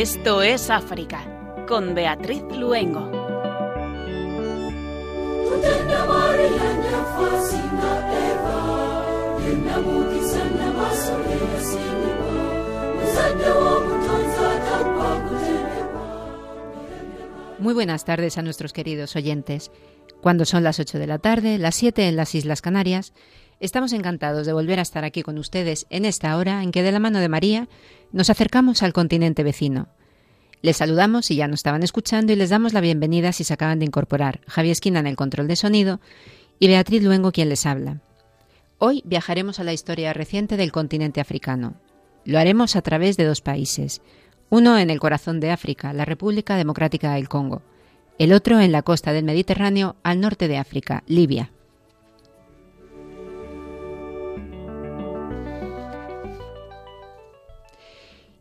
Esto es África, con Beatriz Luengo. Muy buenas tardes a nuestros queridos oyentes. Cuando son las 8 de la tarde, las 7 en las Islas Canarias, estamos encantados de volver a estar aquí con ustedes en esta hora en que de la mano de María nos acercamos al continente vecino. Les saludamos si ya nos estaban escuchando y les damos la bienvenida si se acaban de incorporar. Javier Esquina en el control de sonido y Beatriz Luengo quien les habla. Hoy viajaremos a la historia reciente del continente africano. Lo haremos a través de dos países, uno en el corazón de África, la República Democrática del Congo, el otro en la costa del Mediterráneo al norte de África, Libia.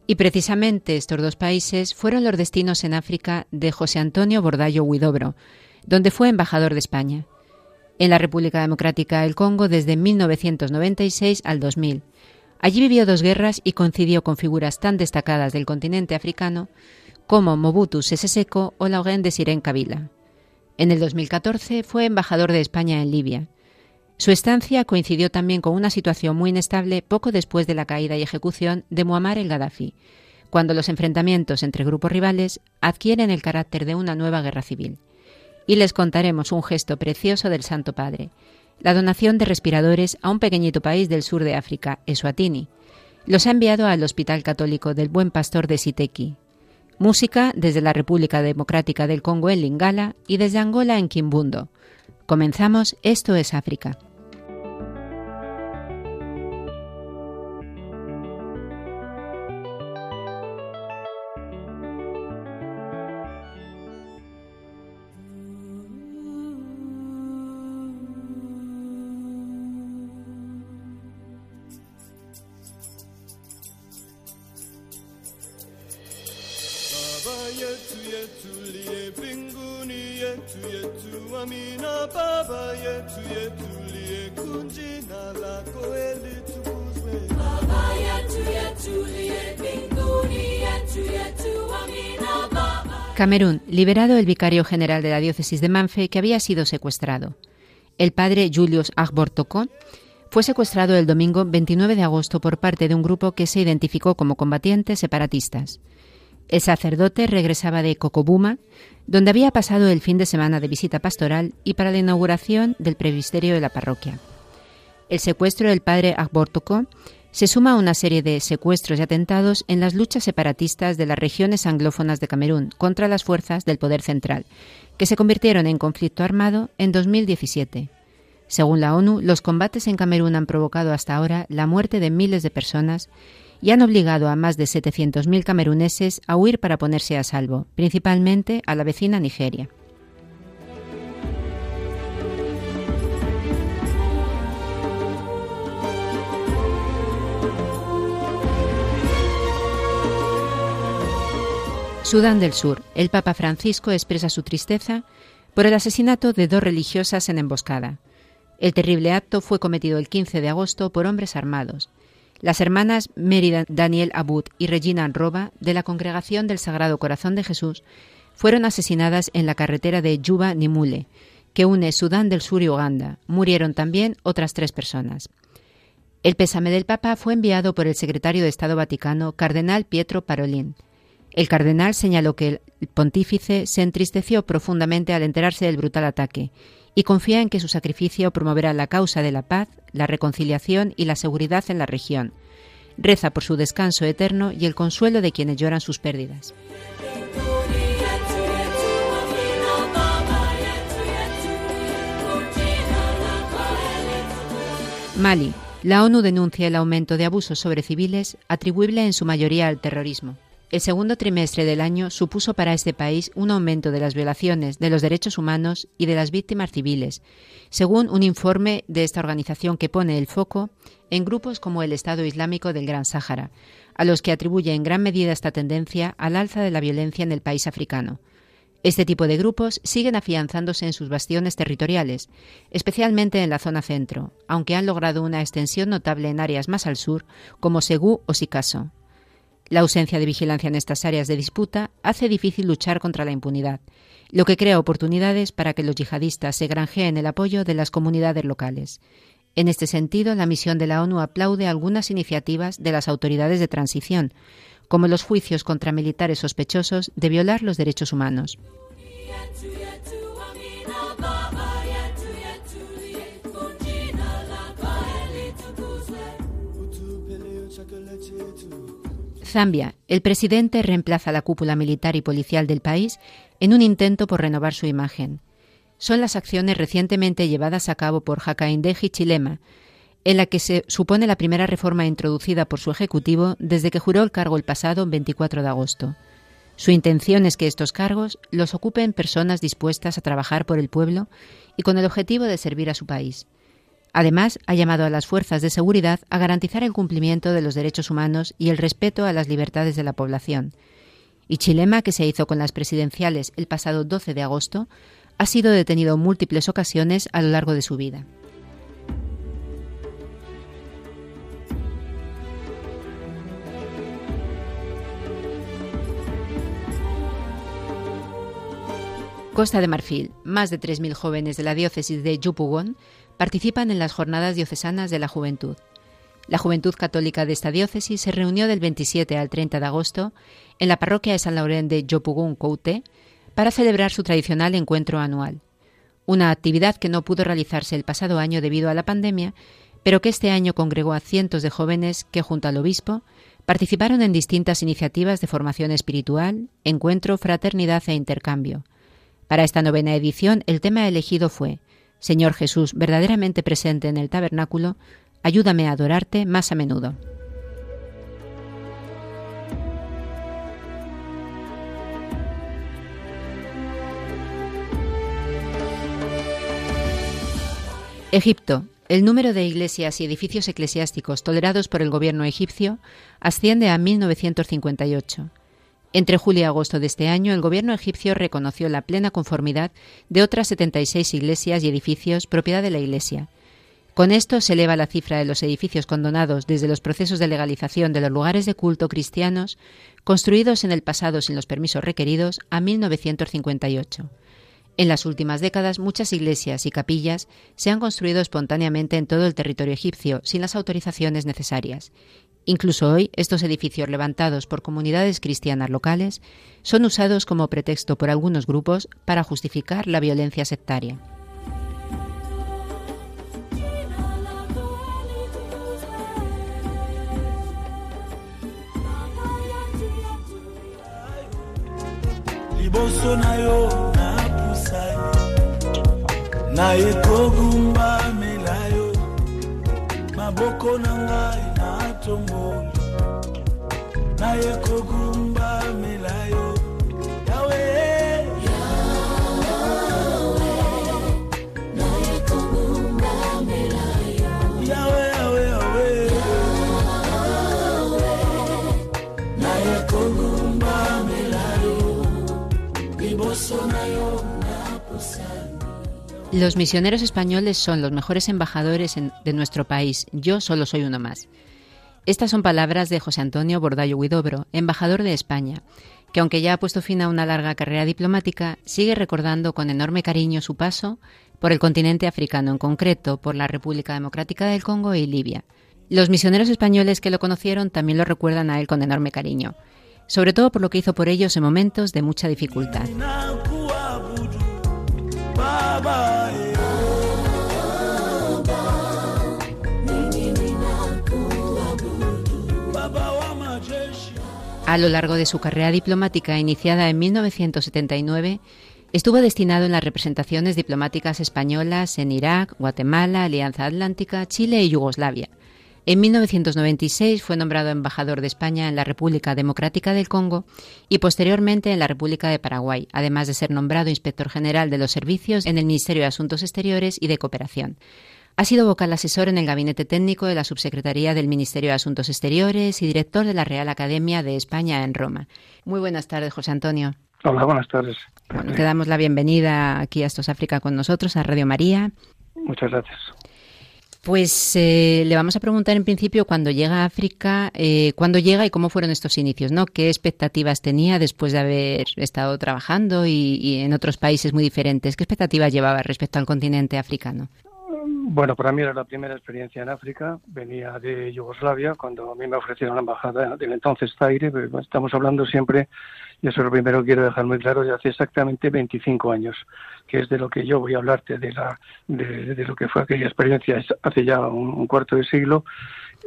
Y precisamente estos dos países fueron los destinos en África de José Antonio Bordallo Huidobro, donde fue embajador de España. En la República Democrática del Congo desde 1996 al 2000. Allí vivió dos guerras y coincidió con figuras tan destacadas del continente africano como Mobutu Sese Seko o Laurent de Siren Kabila. En el 2014 fue embajador de España en Libia su estancia coincidió también con una situación muy inestable poco después de la caída y ejecución de Muammar el Gaddafi, cuando los enfrentamientos entre grupos rivales adquieren el carácter de una nueva guerra civil. Y les contaremos un gesto precioso del Santo Padre, la donación de respiradores a un pequeñito país del sur de África, Eswatini. Los ha enviado al Hospital Católico del Buen Pastor de Siteki. Música desde la República Democrática del Congo en Lingala y desde Angola en Kimbundo. Comenzamos Esto es África. Camerún, liberado el vicario general de la diócesis de Manfe que había sido secuestrado. El padre Julius Agbortoko fue secuestrado el domingo 29 de agosto por parte de un grupo que se identificó como combatientes separatistas. El sacerdote regresaba de Cocobuma, donde había pasado el fin de semana de visita pastoral y para la inauguración del presbiterio de la parroquia. El secuestro del padre Agbortoko se suma a una serie de secuestros y atentados en las luchas separatistas de las regiones anglófonas de Camerún contra las fuerzas del poder central, que se convirtieron en conflicto armado en 2017. Según la ONU, los combates en Camerún han provocado hasta ahora la muerte de miles de personas y han obligado a más de 700.000 cameruneses a huir para ponerse a salvo, principalmente a la vecina Nigeria. Sudán del Sur. El Papa Francisco expresa su tristeza por el asesinato de dos religiosas en emboscada. El terrible acto fue cometido el 15 de agosto por hombres armados. Las hermanas Mérida Daniel Abud y Regina Roba, de la Congregación del Sagrado Corazón de Jesús, fueron asesinadas en la carretera de Yuba Nimule, que une Sudán del Sur y Uganda. Murieron también otras tres personas. El pésame del Papa fue enviado por el secretario de Estado Vaticano, Cardenal Pietro Parolin. El cardenal señaló que el pontífice se entristeció profundamente al enterarse del brutal ataque y confía en que su sacrificio promoverá la causa de la paz, la reconciliación y la seguridad en la región. Reza por su descanso eterno y el consuelo de quienes lloran sus pérdidas. Mali. La ONU denuncia el aumento de abusos sobre civiles atribuible en su mayoría al terrorismo. El segundo trimestre del año supuso para este país un aumento de las violaciones de los derechos humanos y de las víctimas civiles, según un informe de esta organización que pone el foco en grupos como el Estado Islámico del Gran Sáhara, a los que atribuye en gran medida esta tendencia al alza de la violencia en el país africano. Este tipo de grupos siguen afianzándose en sus bastiones territoriales, especialmente en la zona centro, aunque han logrado una extensión notable en áreas más al sur, como Segú o Sikaso. La ausencia de vigilancia en estas áreas de disputa hace difícil luchar contra la impunidad, lo que crea oportunidades para que los yihadistas se granjeen el apoyo de las comunidades locales. En este sentido, la misión de la ONU aplaude algunas iniciativas de las autoridades de transición, como los juicios contra militares sospechosos de violar los derechos humanos. Zambia. El presidente reemplaza la cúpula militar y policial del país en un intento por renovar su imagen. Son las acciones recientemente llevadas a cabo por Hakainde Chilema, en la que se supone la primera reforma introducida por su ejecutivo desde que juró el cargo el pasado 24 de agosto. Su intención es que estos cargos los ocupen personas dispuestas a trabajar por el pueblo y con el objetivo de servir a su país. Además, ha llamado a las fuerzas de seguridad a garantizar el cumplimiento de los derechos humanos y el respeto a las libertades de la población. Y Chilema, que se hizo con las presidenciales el pasado 12 de agosto, ha sido detenido en múltiples ocasiones a lo largo de su vida. Costa de Marfil, más de 3.000 jóvenes de la diócesis de Yupugón participan en las jornadas diocesanas de la juventud. La juventud católica de esta diócesis se reunió del 27 al 30 de agosto en la parroquia de San Laurent de Yopugún Coute para celebrar su tradicional encuentro anual. Una actividad que no pudo realizarse el pasado año debido a la pandemia, pero que este año congregó a cientos de jóvenes que, junto al obispo, participaron en distintas iniciativas de formación espiritual, encuentro, fraternidad e intercambio. Para esta novena edición, el tema elegido fue Señor Jesús, verdaderamente presente en el tabernáculo, ayúdame a adorarte más a menudo. Egipto. El número de iglesias y edificios eclesiásticos tolerados por el gobierno egipcio asciende a 1958. Entre julio y agosto de este año, el gobierno egipcio reconoció la plena conformidad de otras 76 iglesias y edificios propiedad de la Iglesia. Con esto se eleva la cifra de los edificios condonados desde los procesos de legalización de los lugares de culto cristianos construidos en el pasado sin los permisos requeridos a 1958. En las últimas décadas, muchas iglesias y capillas se han construido espontáneamente en todo el territorio egipcio sin las autorizaciones necesarias, Incluso hoy, estos edificios levantados por comunidades cristianas locales son usados como pretexto por algunos grupos para justificar la violencia sectaria. Los misioneros españoles son los mejores embajadores de nuestro país. Yo solo soy uno más. Estas son palabras de José Antonio Bordallo Huidobro, embajador de España, que aunque ya ha puesto fin a una larga carrera diplomática, sigue recordando con enorme cariño su paso por el continente africano, en concreto por la República Democrática del Congo y Libia. Los misioneros españoles que lo conocieron también lo recuerdan a él con enorme cariño, sobre todo por lo que hizo por ellos en momentos de mucha dificultad. A lo largo de su carrera diplomática, iniciada en 1979, estuvo destinado en las representaciones diplomáticas españolas en Irak, Guatemala, Alianza Atlántica, Chile y Yugoslavia. En 1996 fue nombrado embajador de España en la República Democrática del Congo y posteriormente en la República de Paraguay, además de ser nombrado inspector general de los servicios en el Ministerio de Asuntos Exteriores y de Cooperación. Ha sido vocal asesor en el Gabinete Técnico de la Subsecretaría del Ministerio de Asuntos Exteriores y director de la Real Academia de España en Roma. Muy buenas tardes, José Antonio. Hola, buenas tardes. Bueno, te damos la bienvenida aquí a Estos África con nosotros, a Radio María. Muchas gracias. Pues eh, le vamos a preguntar en principio cuando llega a África, eh, cuándo llega y cómo fueron estos inicios, ¿no? ¿Qué expectativas tenía después de haber estado trabajando y, en otros países muy diferentes? ¿Qué expectativas llevaba respecto al continente africano? Bueno, para mí era la primera experiencia en África. Venía de Yugoslavia cuando a mí me ofrecieron la embajada del entonces Zaire. Estamos hablando siempre y eso es lo primero que quiero dejar muy claro, de hace exactamente 25 años, que es de lo que yo voy a hablarte, de, la, de, lo que fue aquella experiencia hace ya un, cuarto de siglo.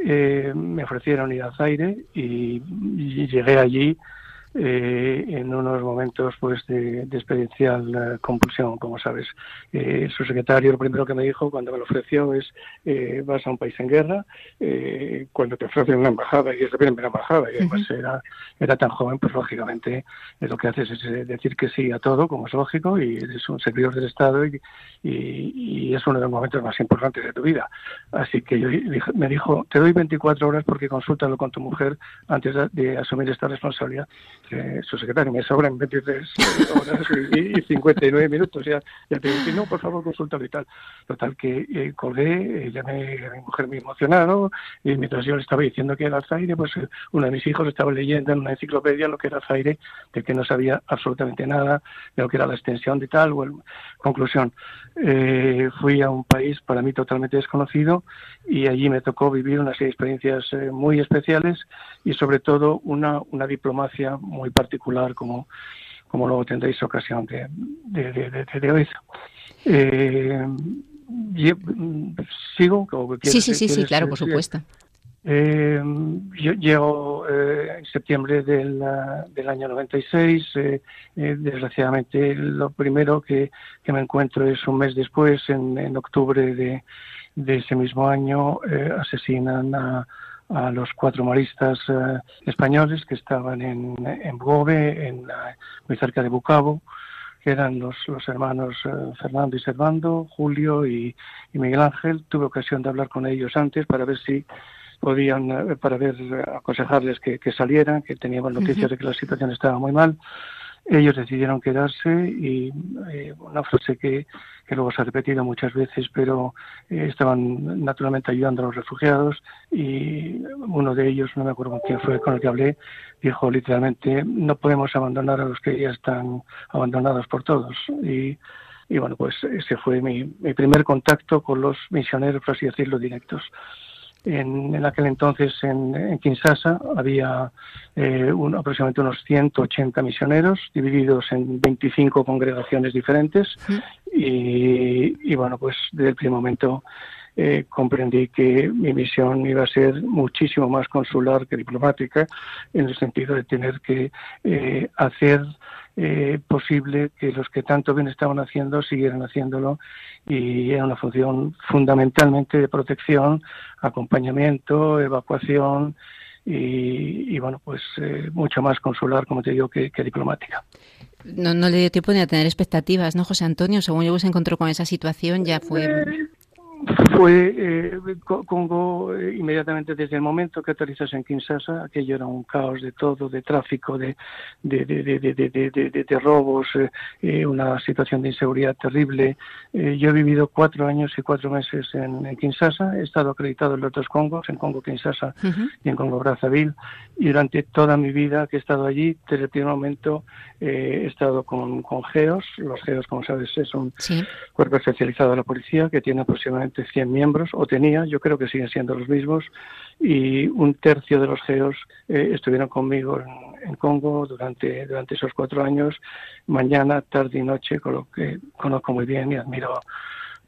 Eh, me ofrecieron ir a Zaire y llegué allí eh, en unos momentos pues de, experiencial eh, compulsión, como sabes. Eh, su secretario lo primero que me dijo cuando me lo ofreció es vas a un país en guerra, cuando te ofrecen una embajada y es la primera embajada y además era, era tan joven, pues lógicamente lo que haces es decir que sí a todo, como es lógico, y eres un servidor del Estado y, y, es uno de los momentos más importantes de tu vida. Así que yo, me dijo, te doy 24 horas porque consúltalo con tu mujer antes de asumir esta responsabilidad su secretario me sobran 23 horas y, 59 minutos. Ya, ya te dije, no, por favor, consulta y tal. Total, que eh, colgué, eh, llamé a mi mujer muy emocionado, y mientras yo le estaba diciendo que era Zaire, pues eh, uno de mis hijos estaba leyendo en una enciclopedia lo que era Zaire, de que no sabía absolutamente nada de lo que era la extensión de tal. Bueno, conclusión, eh, fui a un país para mí totalmente desconocido y allí me tocó vivir una serie de experiencias muy especiales y sobre todo una, una diplomacia muy particular como, como luego tendréis ocasión de, de, de, de oír. Eh, ¿Sigo? sí, sí, sí, sí, claro, por supuesto. Eh, yo llego eh, en septiembre del, del año 96. Eh, eh, desgraciadamente, lo primero que, que, me encuentro es un mes después, en, en octubre de, de ese mismo año, eh, asesinan a, a los cuatro maristas eh, españoles que estaban en, en Bogove, en, muy cerca de Bucabo, que eran los, los hermanos eh, Fernando y Servando, Julio y, Miguel Ángel. Tuve ocasión de hablar con ellos antes para ver si podían, eh, para ver, aconsejarles que, que salieran, que teníamos noticias de que la situación estaba muy mal ellos decidieron quedarse y eh, una frase que, que, luego se ha repetido muchas veces, pero eh, estaban naturalmente ayudando a los refugiados y uno de ellos, no me acuerdo con quién fue con el que hablé, dijo literalmente, no podemos abandonar a los que ya están abandonados por todos. Y, y bueno, pues ese fue mi, mi primer contacto con los misioneros, por así decirlo, directos. En, en, aquel entonces en, en Kinshasa había eh, un, aproximadamente unos 180 misioneros divididos en 25 congregaciones diferentes. Y, y, bueno, pues desde el primer momento eh, comprendí que mi misión iba a ser muchísimo más consular que diplomática en el sentido de tener que eh, hacer eh, posible que los que tanto bien estaban haciendo siguieran haciéndolo y era una función fundamentalmente de protección, acompañamiento, evacuación y, bueno, pues eh, mucho más consular, como te digo, que, diplomática. No, no le dio tiempo ni a tener expectativas, ¿no, José Antonio? Según yo se encontró con esa situación, ya fue... Fue eh, Congo eh, inmediatamente desde el momento que aterrizas en Kinshasa, aquello era un caos de todo, de tráfico, de, de, de, de, de robos, eh, eh, una situación de inseguridad terrible. Eh, yo he vivido cuatro años y cuatro meses en, en, Kinshasa, he estado acreditado en los dos Congos, en Congo Kinshasa uh -huh. y en Congo Brazzaville, y durante toda mi vida que he estado allí, desde el primer momento he estado con, con GEOS, los GEOS como sabes es un sí. cuerpo especializado de la policía que tiene aproximadamente 100 miembros, o tenía, yo creo que siguen siendo los mismos, y un tercio de los geos eh, estuvieron conmigo en, en, Congo durante, durante esos cuatro años, mañana, tarde y noche, con lo que conozco muy bien y admiro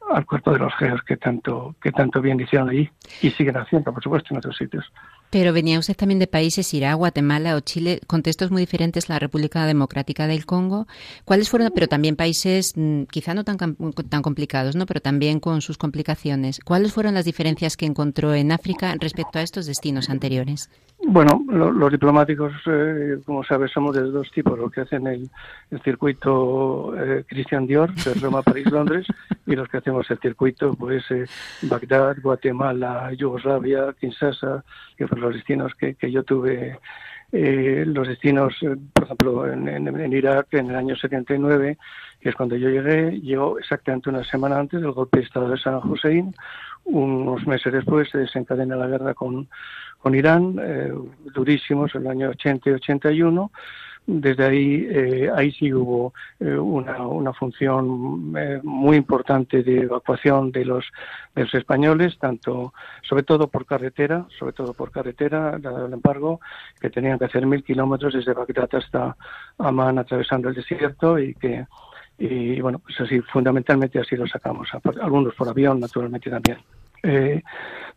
al cuerpo de los geos que tanto, que tanto bien hicieron allí y siguen haciendo, por supuesto, en otros sitios. Pero venía usted también de países, Irá, Guatemala o Chile, contextos muy diferentes, la República Democrática del Congo. ¿Cuáles fueron, pero también países mm, quizá no tan, tan complicados, ¿no? pero también con sus complicaciones? ¿Cuáles fueron las diferencias que encontró en África respecto a estos destinos anteriores? Bueno, lo, los diplomáticos, eh, como sabes, somos de dos tipos, los que hacen el, circuito eh, Christian Dior, de Roma, París, Londres, y los que hacemos el circuito, pues, eh, Bagdad, Guatemala, Yugoslavia, Kinshasa, que los destinos que, que yo tuve los destinos, por ejemplo, en, Irak en el año 79, que es cuando yo llegué, llegó exactamente una semana antes del golpe de Estado de San Hussein. Unos meses después se desencadena la guerra con, con Irán, durísimos, en el año 80 y 81 desde ahí, eh, ahí sí hubo eh, una, una, función eh, muy importante de evacuación de los, de los españoles, tanto, sobre todo por carretera, sobre todo por carretera, dado el embargo, que tenían que hacer mil kilómetros desde Bagdad hasta Amán atravesando el desierto y que, y bueno, pues así, fundamentalmente así lo sacamos, algunos por avión, naturalmente también. Eh,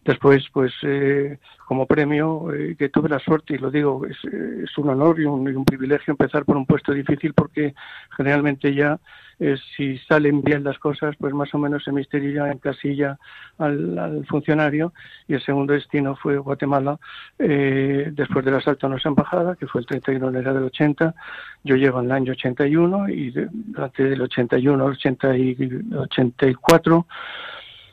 después, pues eh, como premio, eh, que tuve la suerte, y lo digo, es, un honor y un, privilegio empezar por un puesto difícil porque generalmente ya si salen bien las cosas, pues más o menos se misteria en casilla al, funcionario y el segundo destino fue Guatemala después del asalto a nuestra embajada, que fue el 31 de enero del 80. Yo llego en el año 81 y durante el 81 al 84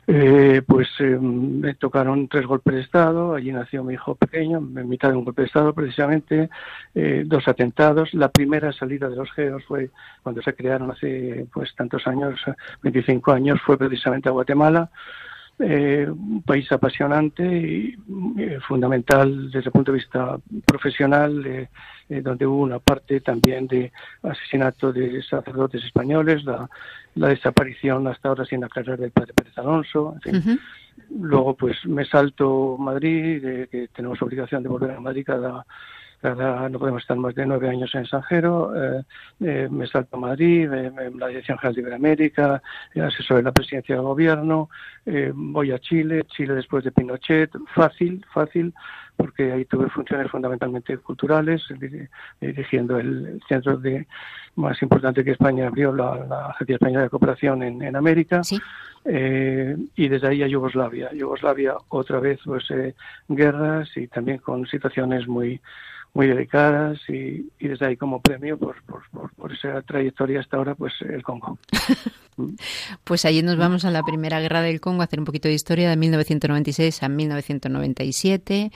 eh, pues eh, me tocaron tres golpes de Estado, allí nació mi hijo pequeño, en mitad de un golpe de Estado precisamente, eh, dos atentados. La primera salida de los geos fue cuando se crearon hace pues tantos años, 25 años, fue precisamente a Guatemala. Eh, un país apasionante y eh, fundamental desde el punto de vista profesional, eh, donde hubo una parte también de asesinato de sacerdotes españoles, la, desaparición hasta ahora sin aclarar del padre Pérez Alonso, Luego, pues me salto Madrid, que tenemos obligación de volver a Madrid cada no podemos estar más de nueve años en extranjero, eh, eh, me salto a Madrid, en la Dirección General de Iberoamérica, eh, asesor de la presidencia del gobierno, voy a Chile, Chile después de Pinochet, fácil, fácil, porque ahí tuve funciones fundamentalmente culturales, dirigiendo el centro de más importante que España abrió, la, Agencia Española de Cooperación en, América, y desde ahí a Yugoslavia. Yugoslavia otra vez, pues guerras y también con situaciones muy muy dedicadas y, desde ahí como premio por, por, esa trayectoria hasta ahora, pues el Congo. pues allí nos vamos a la Primera Guerra del Congo a hacer un poquito de historia de 1996 a 1997.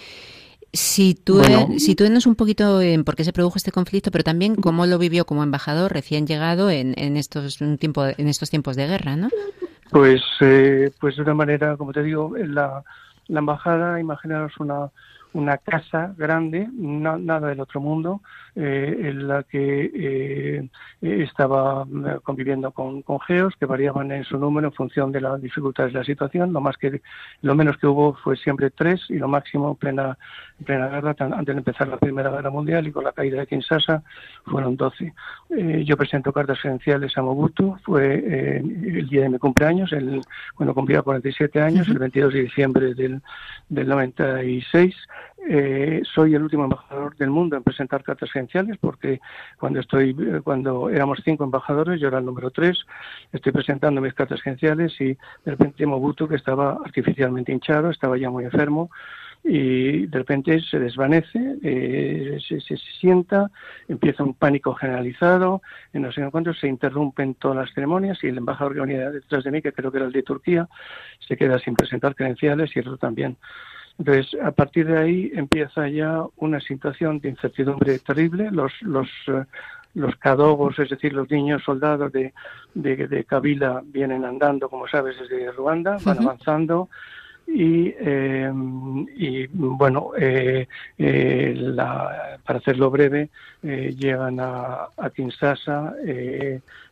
Si tú, si tú un poquito en por qué se produjo este conflicto, pero también cómo lo vivió como embajador recién llegado en, en estos un tiempo en estos tiempos de guerra, ¿no? Pues eh, pues de una manera, como te digo, la, la embajada, imaginaros una una casa grande, nada del otro mundo, en la que eh, estaba eh, conviviendo con, con, geos que variaban en su número en función de las dificultades de la situación. Lo más que lo menos que hubo fue siempre tres y lo máximo en plena, plena guerra, antes de empezar la Primera Guerra Mundial y con la caída de Kinshasa fueron doce. yo presento cartas credenciales a Mobutu, fue el día de mi cumpleaños, el, cuando cumplía 47 años, el 22 de diciembre del, del 96. Eh, soy el último embajador del mundo en presentar cartas gerenciales porque cuando estoy eh, cuando éramos cinco embajadores yo era el número tres estoy presentando mis cartas gerenciales y de repente Mobutu que estaba artificialmente hinchado estaba ya muy enfermo y de repente se desvanece, eh, se, se, sienta, empieza un pánico generalizado, en no sé cuánto se interrumpen todas las ceremonias y el embajador que venía detrás de mí, que creo que era el de Turquía, se queda sin presentar credenciales y eso también. Entonces, a partir de ahí empieza ya una situación de incertidumbre terrible. Los, los, eh, los cadogos, es decir, los niños soldados de, de, de Kabila vienen andando, como sabes, desde Ruanda, van avanzando y, eh, y bueno, eh, eh, la, para hacerlo breve, eh, llegan a, a Kinshasa.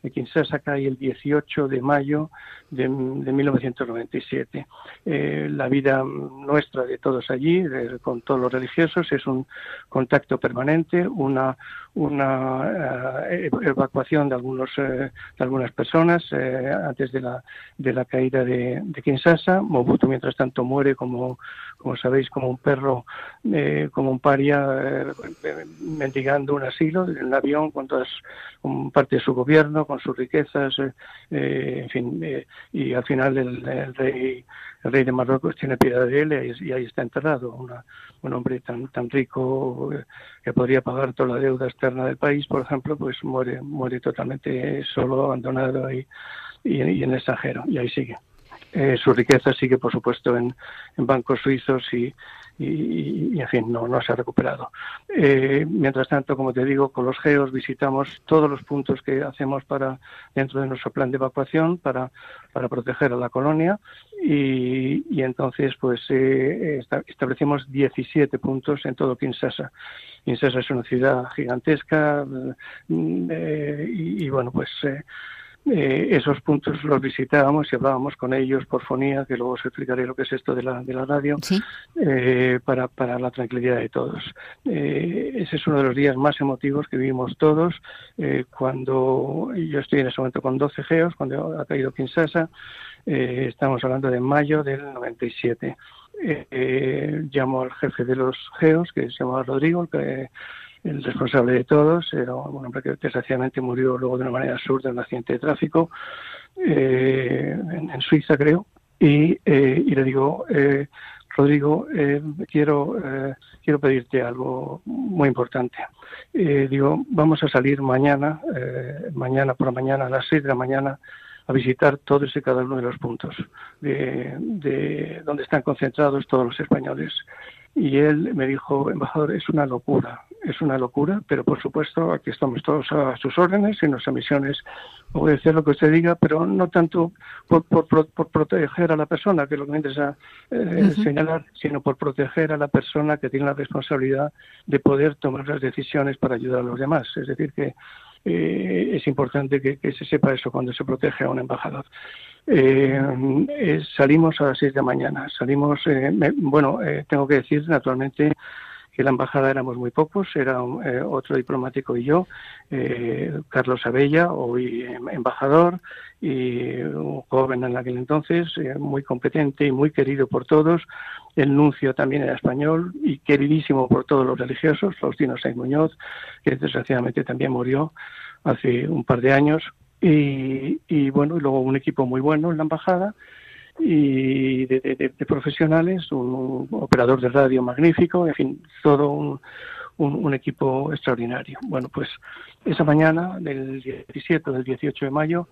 Eh, Kinshasa cae el 18 de mayo de, de 1997. la vida nuestra de todos allí, con todos los religiosos, es un contacto permanente, una, una evacuación de algunos de algunas personas antes de la de la caída de, de Kinshasa. Mobutu, mientras tanto, muere como, como sabéis, como un perro, eh, como un paria, eh, mendigando un asilo en un avión con todas, con parte de su gobierno, con sus riquezas, eh, en fin, y al final el, rey el rey de Marruecos tiene piedad de él y, ahí está enterrado, un hombre tan tan rico que podría pagar toda la deuda externa del país, por ejemplo, pues muere muere totalmente solo, abandonado y, y, y en el extranjero, y ahí sigue. Su riqueza sigue, por supuesto, en, bancos suizos y, y, en fin, no, no se ha recuperado. Eh, mientras tanto, como te digo, con los geos visitamos todos los puntos que hacemos para dentro de nuestro plan de evacuación para, para proteger a la colonia y, entonces pues eh, establecimos 17 puntos en todo Kinshasa. Kinshasa es una ciudad gigantesca mm, eh, y, y, bueno, pues eh, esos puntos los visitábamos y hablábamos con ellos por fonía, que luego os explicaré lo que es esto de la, de la radio, eh, para, para la tranquilidad de todos. Eh, ese es uno de los días más emotivos que vivimos todos, cuando yo estoy en ese momento con 12 geos, cuando ha caído Kinshasa, estamos hablando de mayo del 97. llamo al jefe de los geos, que se llama Rodrigo, que el responsable de todos, era un hombre que desgraciadamente murió luego de una manera absurda en un accidente de tráfico eh, en, Suiza, creo, y, eh, y le digo, eh, Rodrigo, quiero, quiero pedirte algo muy importante. digo, vamos a salir mañana, mañana por la mañana, a las seis de la mañana, a visitar todos y cada uno de los puntos de donde están concentrados todos los españoles. Y él me dijo, embajador, es una locura, es una locura, pero por supuesto aquí estamos todos a sus órdenes y nuestra misión es obedecer lo que usted diga, pero no tanto por, por, por proteger a la persona, que es lo que me interesa eh, señalar, sino por proteger a la persona que tiene la responsabilidad de poder tomar las decisiones para ayudar a los demás. Es decir, que eh, es importante que, se sepa eso cuando se protege a un embajador. Eh, salimos a las seis de la mañana. Salimos, bueno, tengo que decir naturalmente que la embajada éramos muy pocos, era eh, otro diplomático y yo, eh, Carlos Abella, hoy embajador, y un joven en aquel entonces, eh, muy competente y muy querido por todos. El nuncio también era español y queridísimo por todos los religiosos, Faustino Sainz Muñoz, que desgraciadamente también murió hace un par de años. Y, y bueno, y luego un equipo muy bueno en la embajada y de, profesionales, un, operador de radio magnífico, en fin, todo un, un, equipo extraordinario. Bueno, pues esa mañana del 17 o del 18 de mayo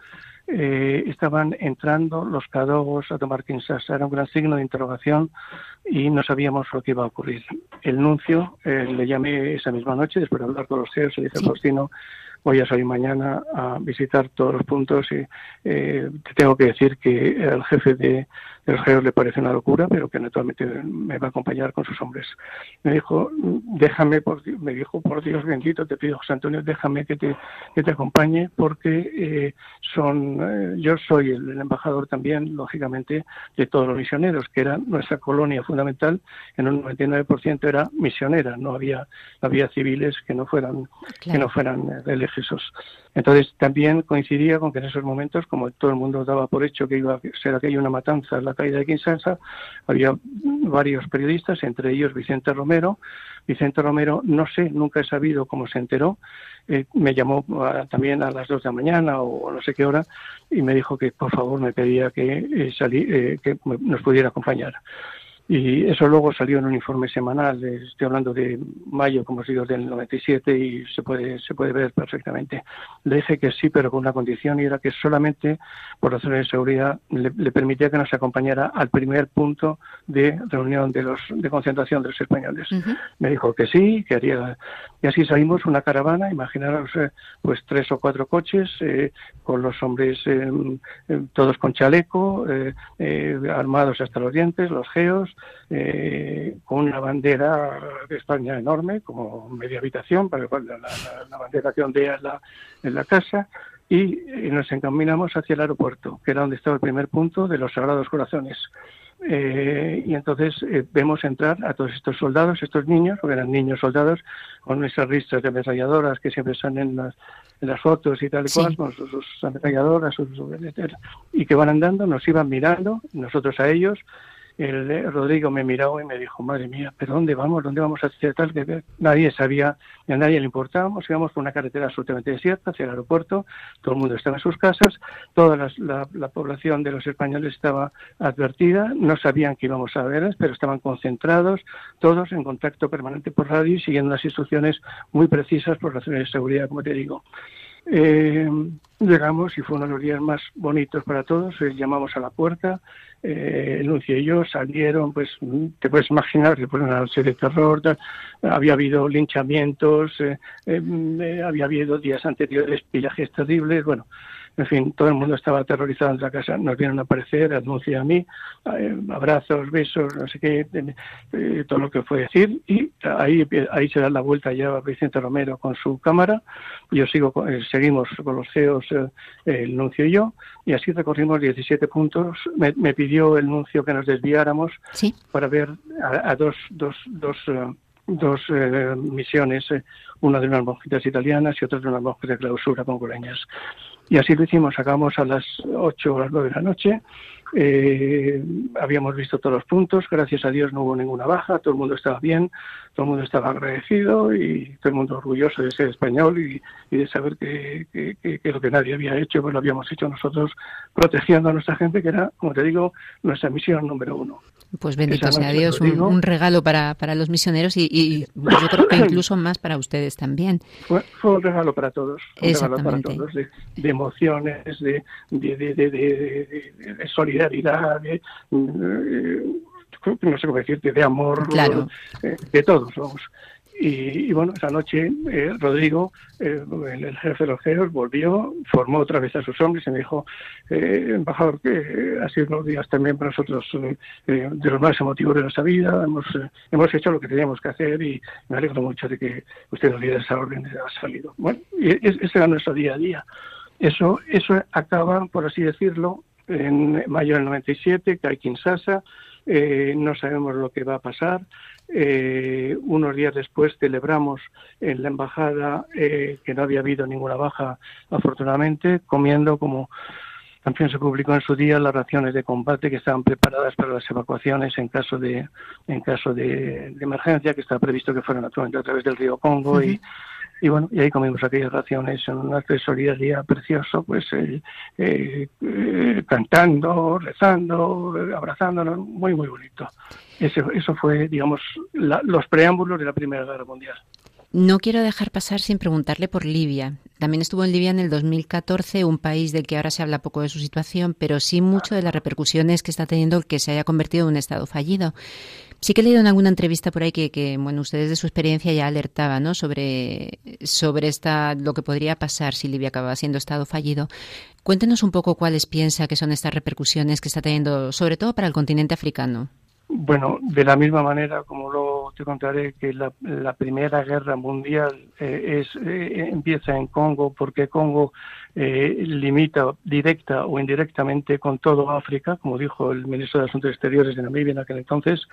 eh, estaban entrando los cadogos a tomar Kinshasa. Era un gran signo de interrogación y no sabíamos lo que iba a ocurrir. El nuncio eh, le llamé esa misma noche, después de hablar con los CEOs, y dije, Faustino, voy a salir mañana a visitar todos los puntos y eh, te tengo que decir que el jefe de los geos le parece una locura, pero que naturalmente me va a acompañar con sus hombres. Me dijo, déjame, por, me dijo, por Dios bendito, te pido, José Antonio, déjame que te, que te acompañe porque eh, son, eh, yo soy el, embajador también, lógicamente, de todos los misioneros, que era nuestra colonia fundamental, en un 99% era misionera, no había, había civiles que no fueran, que no fueran religiosos entonces también coincidía con que en esos momentos, como todo el mundo daba por hecho que iba a ser aquella una matanza, la caída de Kinshasa, había varios periodistas, entre ellos Vicente Romero. Vicente Romero, no sé, nunca he sabido cómo se enteró, eh, me llamó también a las dos de la mañana o no sé qué hora y me dijo que por favor me pedía que, eh, eh, que nos pudiera acompañar. Y eso luego salió en un informe semanal, estoy hablando de mayo, como os digo, del 97 y se puede, se puede ver perfectamente. Le dije que sí, pero con una condición y era que solamente por razones de seguridad le, permitía que nos acompañara al primer punto de reunión de los de concentración de los españoles. Me dijo que sí, que haría y así salimos una caravana, imaginaros eh, pues tres o cuatro coches eh, con los hombres eh, todos con chaleco, armados hasta los dientes, los geos, eh, con una bandera de España enorme, como media habitación, para la, la, bandera que ondea en la, en la casa, y, nos encaminamos hacia el aeropuerto, que era donde estaba el primer punto de los Sagrados Corazones. Eh, y entonces eh, vemos entrar a todos estos soldados, estos niños, porque eran niños soldados, con esas ristas de ametralladoras que siempre están en las, en las fotos y tal y cual, con sus, ametralladoras, sus, y que van andando, nos iban mirando, nosotros a ellos, el eh, Rodrigo me miró y me dijo, madre mía, ¿pero dónde vamos? ¿Dónde vamos a hacer tal? Que nadie sabía, ni a nadie le importábamos, íbamos por una carretera absolutamente desierta hacia el aeropuerto, todo el mundo estaba en sus casas, toda la, la, población de los españoles estaba advertida, no sabían que íbamos a verles, pero estaban concentrados, todos en contacto permanente por radio y siguiendo las instrucciones muy precisas por razones de seguridad, como te digo. Eh, llegamos y fue uno de los días más bonitos para todos. Eh, llamamos a la puerta, eh, el nuncio y yo salieron, pues te puedes imaginar, después de una noche de terror, había habido linchamientos, había habido días anteriores pillajes terribles, bueno, en fin, todo el mundo estaba aterrorizado en la casa. Nos vieron a aparecer, anuncia a mí, eh, abrazos, besos, no sé qué, eh, todo lo que fue decir. Y ahí, ahí se da la vuelta ya Vicente Romero con su cámara. Yo sigo, eh, seguimos con los CEOs, el nuncio y yo, y así recorrimos 17 puntos. Me, pidió el nuncio que nos desviáramos para ver a, dos, dos, dos dos misiones, una de unas monjitas italianas y otra de unas monjas de clausura congoleñas. Y así lo hicimos, acabamos a las 8 o las 9 de la noche, eh, habíamos visto todos los puntos, gracias a Dios no hubo ninguna baja, todo el mundo estaba bien, todo el mundo estaba agradecido y todo el mundo orgulloso de ser español y, de saber que, lo que nadie había hecho, pues lo habíamos hecho nosotros protegiendo a nuestra gente, que era, como te digo, nuestra misión número uno. Pues bendito sea Dios, un, regalo para, para los misioneros y, yo creo que incluso más para ustedes también. Fue, un regalo para todos, un regalo para todos, de, emociones, de, de, de solidaridad, de, no sé cómo decirte, de amor, eh, de todos, vamos. Y, bueno, esa noche eh, Rodrigo, eh, el, jefe de los GEOS, volvió, formó otra vez a sus hombres y me dijo, eh, embajador, que ha sido unos días también para nosotros de los más emotivos de nuestra vida, hemos, hemos hecho lo que teníamos que hacer y me alegro mucho de que usted nos diera esa orden de ha salido. Bueno, y ese era nuestro día a día. Eso, eso acaba, por así decirlo, en mayo del 97, cae Kinshasa, eh, no sabemos lo que va a pasar. Eh, unos días después celebramos en la embajada eh, que no había habido ninguna baja, afortunadamente, comiendo como también se publicó en su día las raciones de combate que estaban preparadas para las evacuaciones en caso de en caso de, emergencia, que estaba previsto que fueran naturalmente a través del río Congo y y bueno, y ahí comimos aquellas raciones en un acto día precioso, pues eh, eh, eh, cantando, rezando, abrazándonos, muy, muy bonito. Eso, eso fue, digamos, los preámbulos de la Primera Guerra Mundial. No quiero dejar pasar sin preguntarle por Libia. También estuvo en Libia en el 2014, un país del que ahora se habla poco de su situación, pero sí mucho de las repercusiones que está teniendo que se haya convertido en un Estado fallido. Sí que he leído en alguna entrevista por ahí que, bueno, ustedes de su experiencia ya alertaban ¿no? sobre, sobre esta, lo que podría pasar si Libia acababa siendo Estado fallido. Cuéntenos un poco cuáles piensa que son estas repercusiones que está teniendo, sobre todo para el continente africano. Bueno, de la misma manera como lo te contaré que la, Primera Guerra Mundial eh, es, eh, empieza en Congo porque Congo eh, limita directa o indirectamente con todo África, como dijo el ministro de Asuntos Exteriores de Namibia en aquel entonces,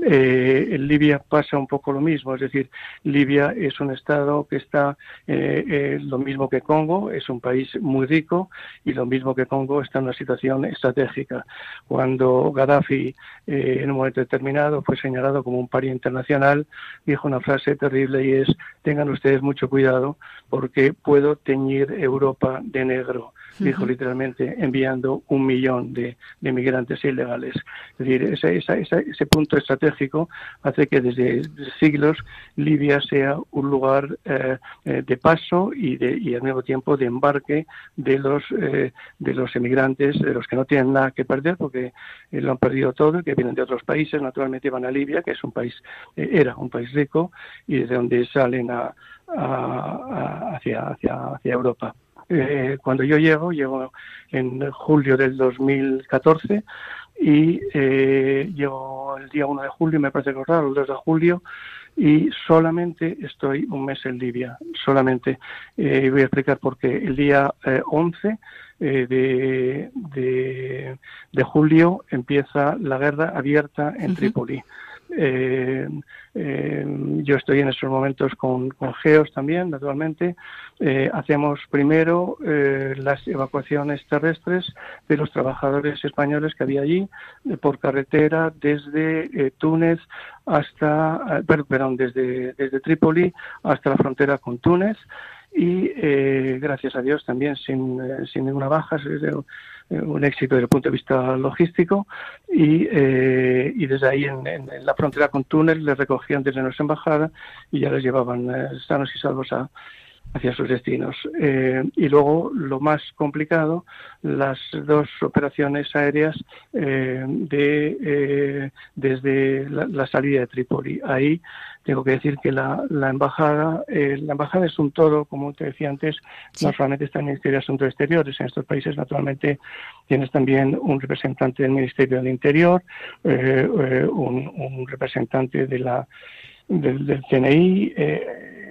eh, en Libia pasa un poco lo mismo, es decir, Libia es un estado que está eh, eh, lo mismo que Congo, es un país muy rico y lo mismo que Congo está en una situación estratégica. Cuando Gaddafi en un momento determinado fue señalado como un paria internacional, dijo una frase terrible y es tengan ustedes mucho cuidado porque puedo teñir Europa de negro dijo literalmente, enviando un millón de, de migrantes ilegales. Es decir, ese, ese punto estratégico hace que desde siglos Libia sea un lugar eh, eh, de paso y, de, y al mismo tiempo de embarque de los, eh, de los emigrantes, de los que no tienen nada que perder porque lo han perdido todo, que vienen de otros países, naturalmente van a Libia, que es un país, era un país rico y desde donde salen a, hacia, hacia, hacia Europa. Eh, cuando yo llego, llego en julio del 2014 y eh, llego el día 1 de julio, me parece que raro, el 2 de julio, y solamente estoy un mes en Libia, solamente. Eh, voy a explicar por qué. El día 11 de, de, julio empieza la guerra abierta en Trípoli. Eh, eh, yo estoy en estos momentos con, GEOS también, naturalmente. Eh, hacemos primero las evacuaciones terrestres de los trabajadores españoles que había allí por carretera desde Túnez hasta, perdón, desde, desde Trípoli hasta la frontera con Túnez y gracias a Dios también sin, sin ninguna baja, eh, un éxito desde el punto de vista logístico y, eh, y desde ahí en, la frontera con Túnez les recogían desde nuestra embajada y ya les llevaban eh, sanos y salvos a, hacia sus destinos. Eh, y luego, lo más complicado, las dos operaciones aéreas eh, de, eh, desde la, salida de Trípoli. Ahí tengo que decir que la, embajada, la embajada es un todo, como te decía antes, no solamente está en el Ministerio de Asuntos Exteriores, en estos países naturalmente tienes también un representante del Ministerio del Interior, un, representante de la del, del CNI, eh,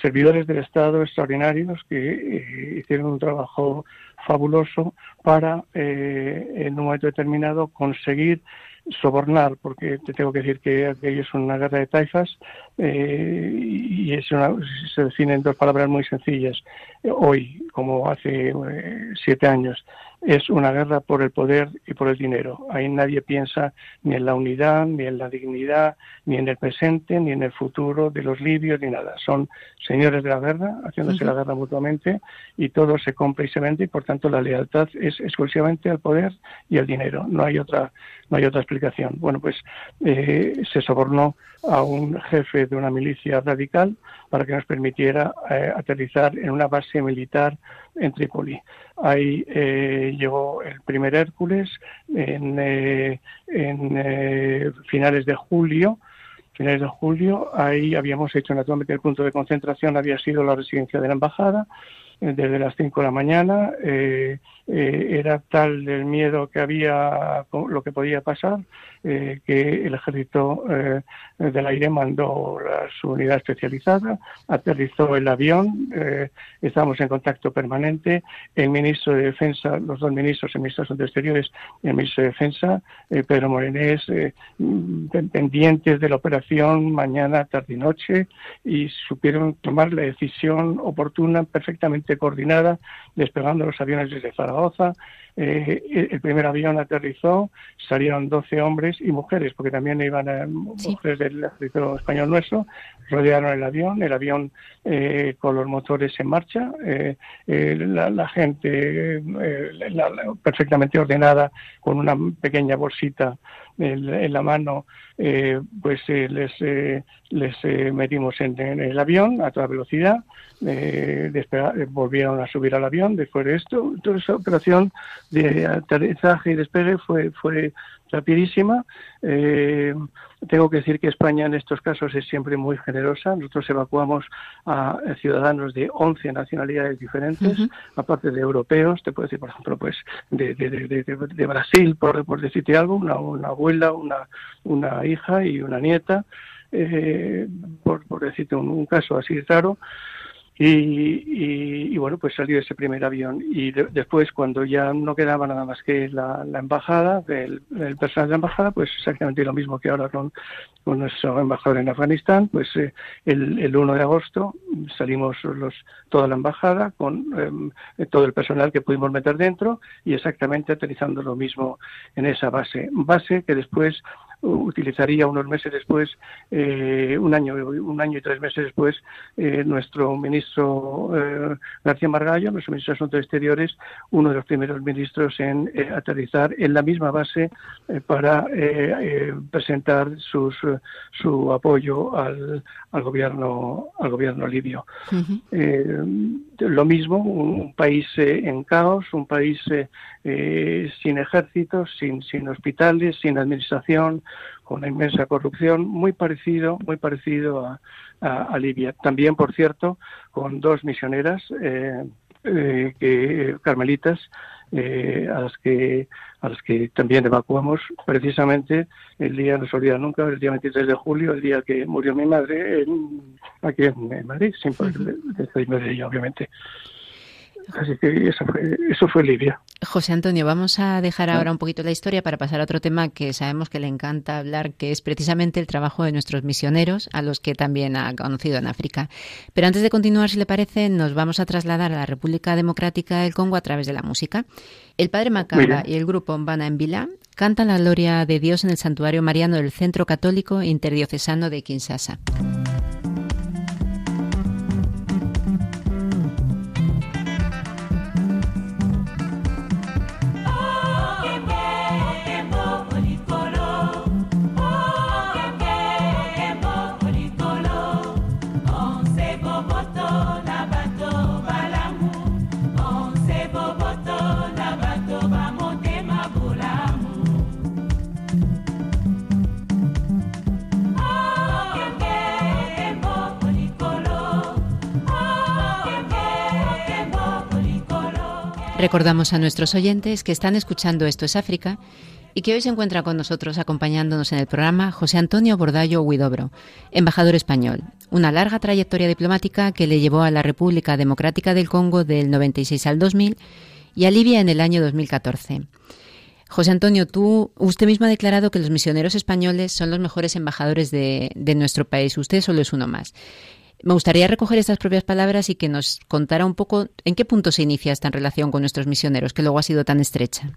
servidores del Estado extraordinarios que eh, hicieron un trabajo fabuloso para, eh, en un momento determinado, conseguir sobornar, porque te tengo que decir que aquello es una guerra de taifas y es se define en dos palabras muy sencillas. Hoy, como hace siete años, es una guerra por el poder y por el dinero. Ahí nadie piensa ni en la unidad, ni en la dignidad, ni en el presente, ni en el futuro de los libios, ni nada. Son señores de la guerra, haciéndose la guerra mutuamente, y todo se compra y se vende, y por tanto la lealtad es exclusivamente al poder y al dinero. No hay otra, no hay otra explicación. Bueno, pues eh, se sobornó a un jefe de una milicia radical para que nos permitiera eh, aterrizar en una base militar en Trípoli. Ahí eh, llegó el primer Hércules en, eh, en finales de julio. Finales de julio, ahí habíamos hecho naturalmente el punto de concentración, había sido la residencia de la embajada, desde las 5 de la mañana. Eh, eh, era tal el miedo que había, lo que podía pasar, eh, que el ejército del aire mandó su unidad especializada, aterrizó el avión, estábamos en contacto permanente. El ministro de Defensa, los dos ministros, el ministro de Exteriores y el ministro de Defensa, Pedro Morenés, pendientes de la operación mañana, tarde y noche, y supieron tomar la decisión oportuna, perfectamente coordinada, despegando los aviones desde Zaragoza. Eh, el primer avión aterrizó, salieron 12 hombres y mujeres, porque también iban eh, mujeres del ejército español nuestro, rodearon el avión, el avión eh, con los motores en marcha, la, gente perfectamente ordenada con una pequeña bolsita en, la mano, pues les, les metimos en, el avión a toda velocidad, volvieron a subir al avión después de esto, toda esa operación de aterrizaje y despegue fue, fue rapidísima. Eh, tengo que decir que España en estos casos es siempre muy generosa. Nosotros evacuamos a ciudadanos de 11 nacionalidades diferentes, aparte de europeos, te puedo decir, por ejemplo, pues de, de, Brasil, por, por, decirte algo, una, una abuela, una, una hija y una nieta, eh, por, por decirte un, caso así raro. Y, bueno, pues salió ese primer avión. Y después, cuando ya no quedaba nada más que la, embajada, el, personal de la embajada, pues exactamente lo mismo que ahora con, nuestro embajador en Afganistán, pues eh, el, el, 1 de agosto salimos los, toda la embajada con em, todo el personal que pudimos meter dentro y exactamente aterrizando lo mismo en esa base. Base que después utilizaría unos meses después, eh, un año un año y tres meses después, eh, nuestro ministro eh, García Margallo, nuestro ministro de Asuntos Exteriores, uno de los primeros ministros en aterrizar en la misma base para presentar sus, su apoyo al, al gobierno al gobierno libio. lo mismo, un, país en caos, un país sin ejércitos, sin, sin hospitales, sin administración, con una inmensa corrupción, muy parecido, muy parecido a, Libia. También, por cierto, con dos misioneras eh, eh, que, carmelitas eh, a las que a las que también evacuamos precisamente el día no se olvida nunca el día 23 de julio el día que murió mi madre aquí en, Madrid sin poder despedirme de ella obviamente Así que eso fue, eso fue Libia. José Antonio, vamos a dejar ahora un poquito la historia para pasar a otro tema que sabemos que le encanta hablar, que es precisamente el trabajo de nuestros misioneros, a los que también ha conocido en África. Pero antes de continuar, si le parece, nos vamos a trasladar a la República Democrática del Congo a través de la música. El padre Macaba y el grupo Mbana en Vila cantan la gloria de Dios en el santuario mariano del Centro Católico Interdiocesano de Kinshasa. Recordamos a nuestros oyentes que están escuchando Esto es África y que hoy se encuentra con nosotros acompañándonos en el programa José Antonio Bordallo Huidobro, embajador español. Una larga trayectoria diplomática que le llevó a la República Democrática del Congo del 96 al 2000 y a Libia en el año 2014. José Antonio, tú, usted mismo ha declarado que los misioneros españoles son los mejores embajadores de, de nuestro país. Usted solo es uno más. Me gustaría recoger estas propias palabras y que nos contara un poco en qué punto se inicia esta relación con nuestros misioneros, que luego ha sido tan estrecha.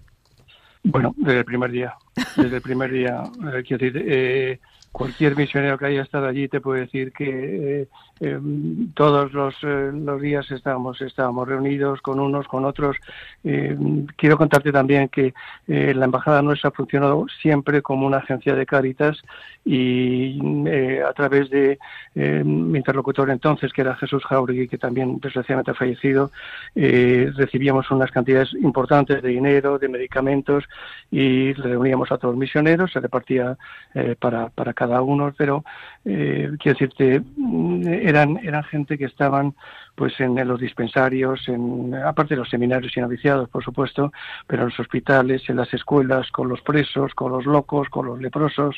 Bueno, desde el primer día. Desde el primer día. Eh, quiero decir, eh, cualquier misionero que haya estado allí te puede decir que Em, todos los, eh, días estábamos, estábamos reunidos con unos, con otros. Em, quiero contarte también que eh, la embajada nuestra ha funcionado siempre como una agencia de Cáritas y eh, a través de mi interlocutor entonces, que era Jesús Jauregui, que también desgraciadamente ha fallecido, recibíamos unas cantidades importantes de dinero, de medicamentos y reuníamos a todos los misioneros, se repartía para cada uno, pero quiero decirte, eran, eran gente que estaban pues en, los dispensarios, en, aparte de los seminarios y noviciados, por supuesto, pero en los hospitales, en las escuelas, con los presos, con los locos, con los leprosos.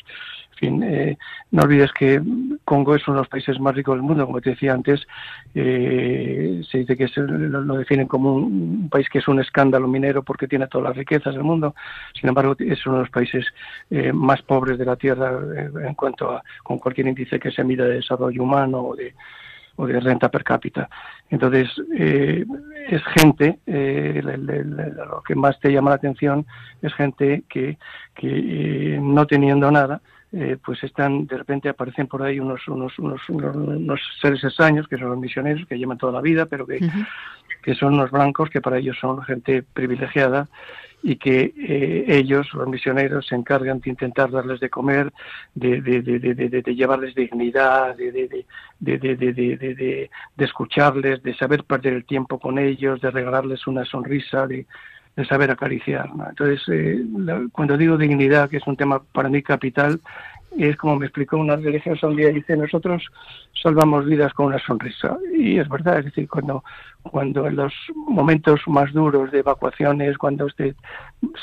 Fin, eh, no olvides que Congo es uno de los países más ricos del mundo, como te decía antes. Eh, se dice que lo, definen como un, país que es un escándalo minero porque tiene todas las riquezas del mundo. Sin embargo, es uno de los países eh, más pobres de la Tierra en cuanto a con cualquier índice que se mida de desarrollo humano o de o de renta per cápita. Entonces, eh, es gente, eh, lo que más te llama la atención es gente que, que eh, no teniendo nada, pues están, de repente aparecen por ahí unos, unos, unos, unos, seres extraños, que son los misioneros, que llevan toda la vida, pero que, que son los blancos, que para ellos son gente privilegiada y que eh, ellos, los misioneros, se encargan de intentar darles de comer, de, de, de, de llevarles dignidad, de, de, escucharles, de saber perder el tiempo con ellos, de regalarles una sonrisa, de, saber acariciar. Entonces, eh, cuando digo dignidad, que es un tema para mí capital, es como me explicó una religiosa un día, dice, nosotros salvamos vidas con una sonrisa. Y es verdad, es decir, cuando, cuando en los momentos más duros de evacuaciones, cuando usted